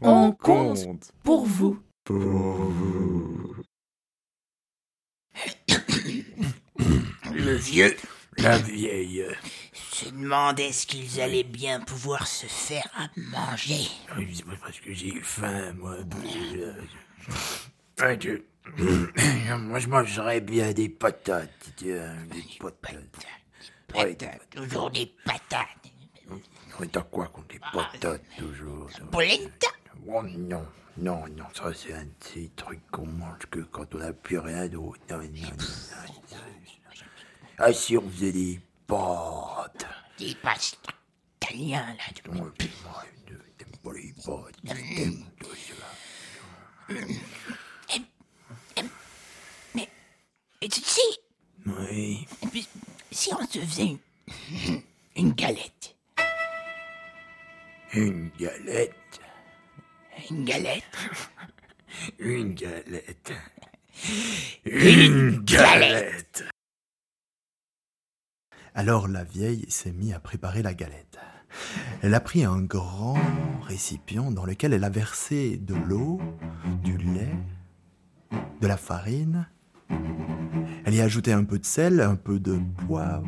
On compte pour vous. Pour vous. Le vieux La vieille. se demandait ce qu'ils allaient bien pouvoir se faire à manger. Oui, c'est parce que j'ai faim, moi. Ah, que- Moi, je mangerais bien des patates. tiens, Des patates. Ouais, Patates, toujours des patates. Mais t'as quoi contre les patates, toujours Polenta? Oh non, non, non, ça c'est un de ces trucs qu'on mange que quand on n'a plus rien d'autre. Non, non, non, non. Ah si on faisait des pâtes. Des pâtes italiens, là. de- Ouais, puis moi, je pas les pâtes. Tout ça. Mais, et tu sais, Oui. et puis, si on se faisait une, une galette, Une galette? Une galette, Une galette. Une galette. Alors la vieille s'est mise à préparer la galette. Elle a pris un grand récipient dans lequel elle a versé de l'eau, du lait, de la farine. Elle y a ajouté un peu de sel, un peu de poivre,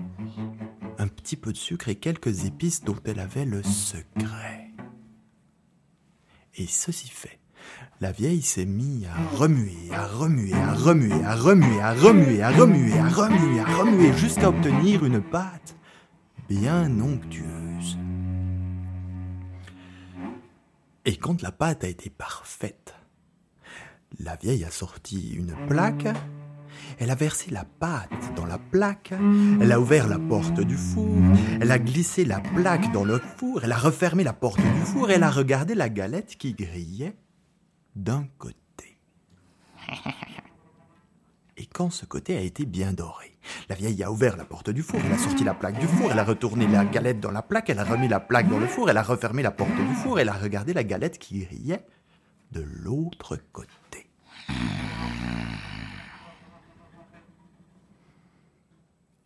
un petit peu de sucre et quelques épices dont elle avait le secret. Et ceci fait, la vieille s'est mise à remuer, à remuer, à remuer, à remuer, à remuer, à remuer, à remuer, à remuer, jusqu'à obtenir une pâte bien onctueuse. Et quand la pâte a été parfaite, la vieille a sorti une plaque, elle a versé la pâte dans la plaque, elle a ouvert la porte du four, elle a glissé la plaque dans le four, elle a refermé la porte du four, elle a regardé la galette qui grillait d'un côté. Et quand ce côté a été bien doré, la vieille a ouvert la porte du four, elle a sorti la plaque du four, elle a retourné la galette dans la plaque, elle a remis la plaque dans le four, elle a refermé la porte du four, elle a regardé la galette qui grillait de l'autre côté.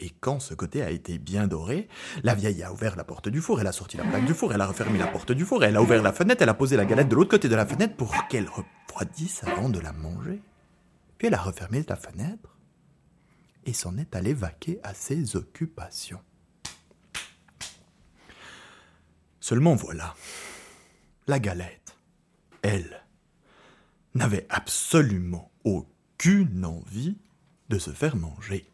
Et quand ce côté a été bien doré, la vieille a ouvert la porte du four, elle a sorti la plaque du four, elle a refermé la porte du four, elle a ouvert la fenêtre, elle a posé la galette de l'autre côté de la fenêtre pour qu'elle refroidisse avant de la manger. Puis elle a refermé la fenêtre et s'en est allée vaquer à ses occupations. Seulement voilà, la galette, elle, n'avait absolument aucune envie de se faire manger.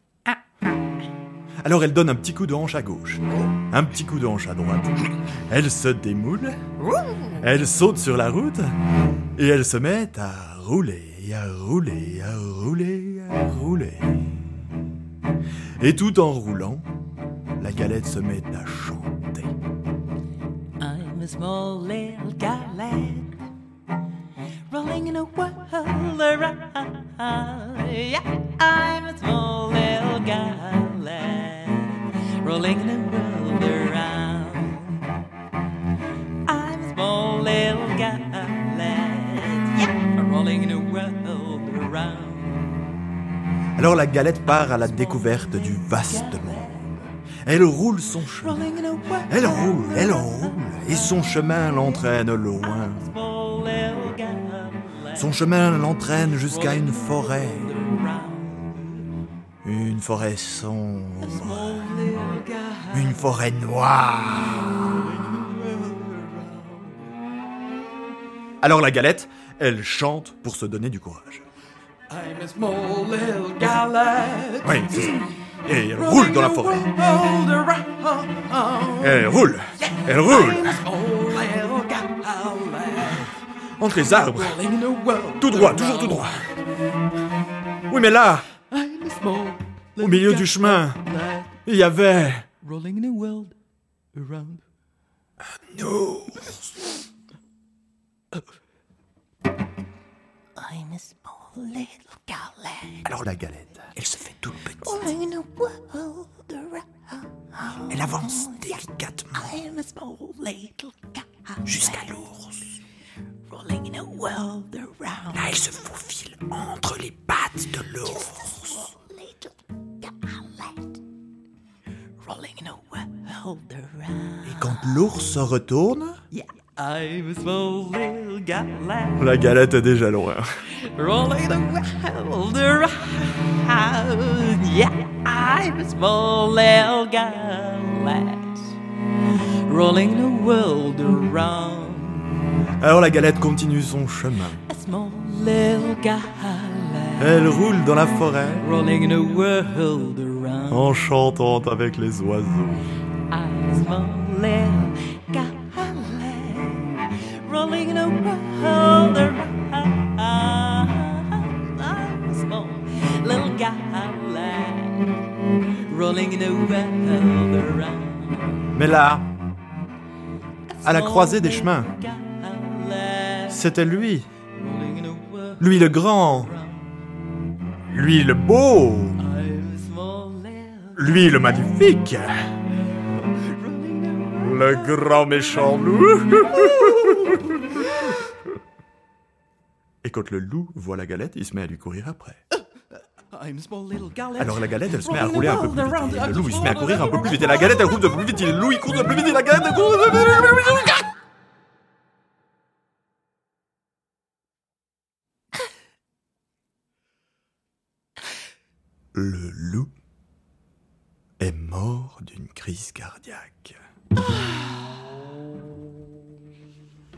Alors elle donne un petit coup de hanche à gauche, un petit coup de hanche à droite. Elle se démoule, elle saute sur la route et elle se met à rouler, à rouler, à rouler, à rouler. Et tout en roulant, la galette se met à chanter. I'm a small little galette Alors la galette part à la découverte du vaste monde. Elle roule son chemin. Elle roule, elle roule, et son chemin l'entraîne loin. Son chemin l'entraîne jusqu'à une forêt, une forêt sombre, une forêt noire. Alors la galette, elle chante pour se donner du courage. I'm a small little galette. Oui, c'est ça. Et elle roule dans la forêt. Elle roule, elle roule, entre les arbres, tout droit, toujours tout droit. Oui, mais là, au milieu du chemin, il y avait... Rolling in a world around. I'm a small little galette. Alors la galette, elle se fait toute petite. Rolling in a world around. Elle avance délicatement I'm a small little galette. jusqu'à l'ours. Rolling in a world around. Là, elle se faufile entre les pattes de l'ours. Et quand l'ours se retourne, Yeah, I'm a small little galette La galette est déjà loin. rolling the world around. Yeah, I'm a small little galette rolling the world around. Alors la galette continue son chemin. A small little galette Elle roule dans la forêt rolling the world around. en chantant avec les oiseaux. I'm a small little Mais là, à la croisée des chemins, c'était lui. Lui le grand. Lui le beau. Lui le magnifique. Le grand méchant loup. Et quand le loup voit la galette, il se met à lui courir après. I'm a small little galette Alors la galette, elle se met à rouler un peu plus vite. Et le loup, il se met à courir un peu plus vite. Et la galette, elle roule de plus vite. Et le loup, il court de plus vite. Et la galette, elle court de plus vite. Le loup est mort d'une crise cardiaque.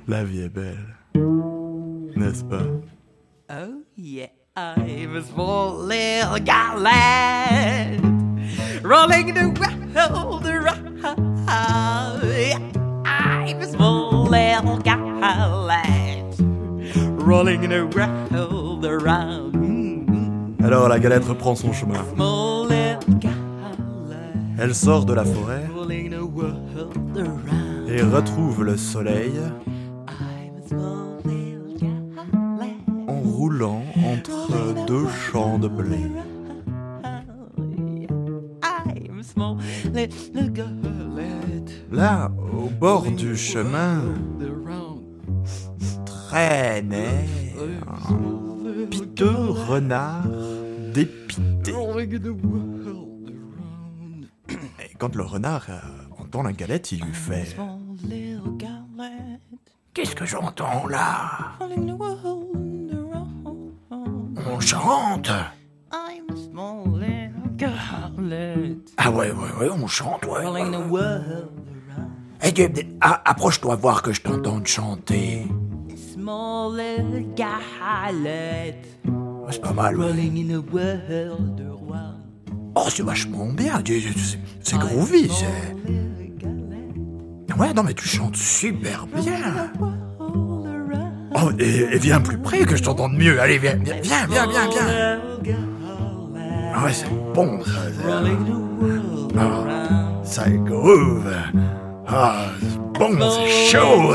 La vie est belle, n'est-ce pas? Oh yeah, I'm a small little galette rolling the world around. A small little galette rolling the world around. Alors la galette reprend son chemin. Small little galette Elle sort de la forêt et retrouve le soleil en roulant entre deux champs de blé. Là, au bord du chemin, traînait un piteux renard dépité. Et quand le renard entend la galette, il lui fait Small little galette. Qu'est-ce que j'entends là. On chante I'm a small little galette. Ah ouais, ouais, ouais, on chante, ouais. Around. Eh, tu- ah, Approche-toi voir que je t'entende chanter. C'est pas mal, ouais. Oh, c'est vachement bien. c'est groovy, c'est... Ouais, non, mais tu chantes super bien. Oh, et, et viens plus près que je t'entende mieux. Allez, viens, viens, viens, viens, viens. Ah ouais, c'est bon, ça. Ah, ça groove. Ah, c'est bon, c'est chaud.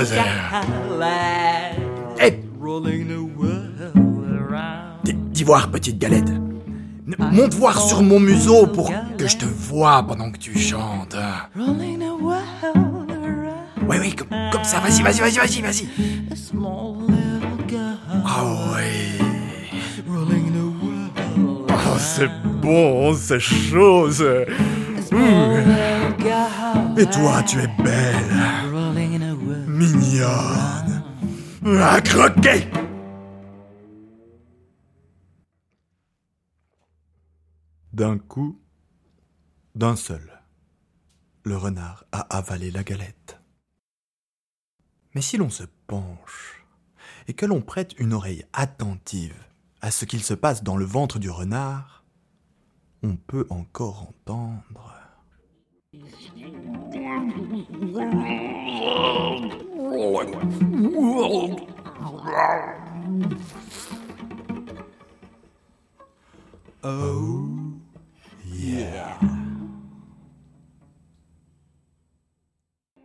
around. dis- dis voir, petite galette. Monte voir sur mon museau pour que je te vois pendant que tu chantes. Oui, oui, comme, comme ça. Vas-y, vas-y, vas-y, vas-y, vas-y. Ah world Oh, c'est bon, c'est chaud. Et toi, tu es belle, mignonne, à croquer. D'un coup, d'un seul, le renard a avalé la galette. Mais si l'on se penche et que l'on prête une oreille attentive à ce qu'il se passe dans le ventre du renard, on peut encore entendre.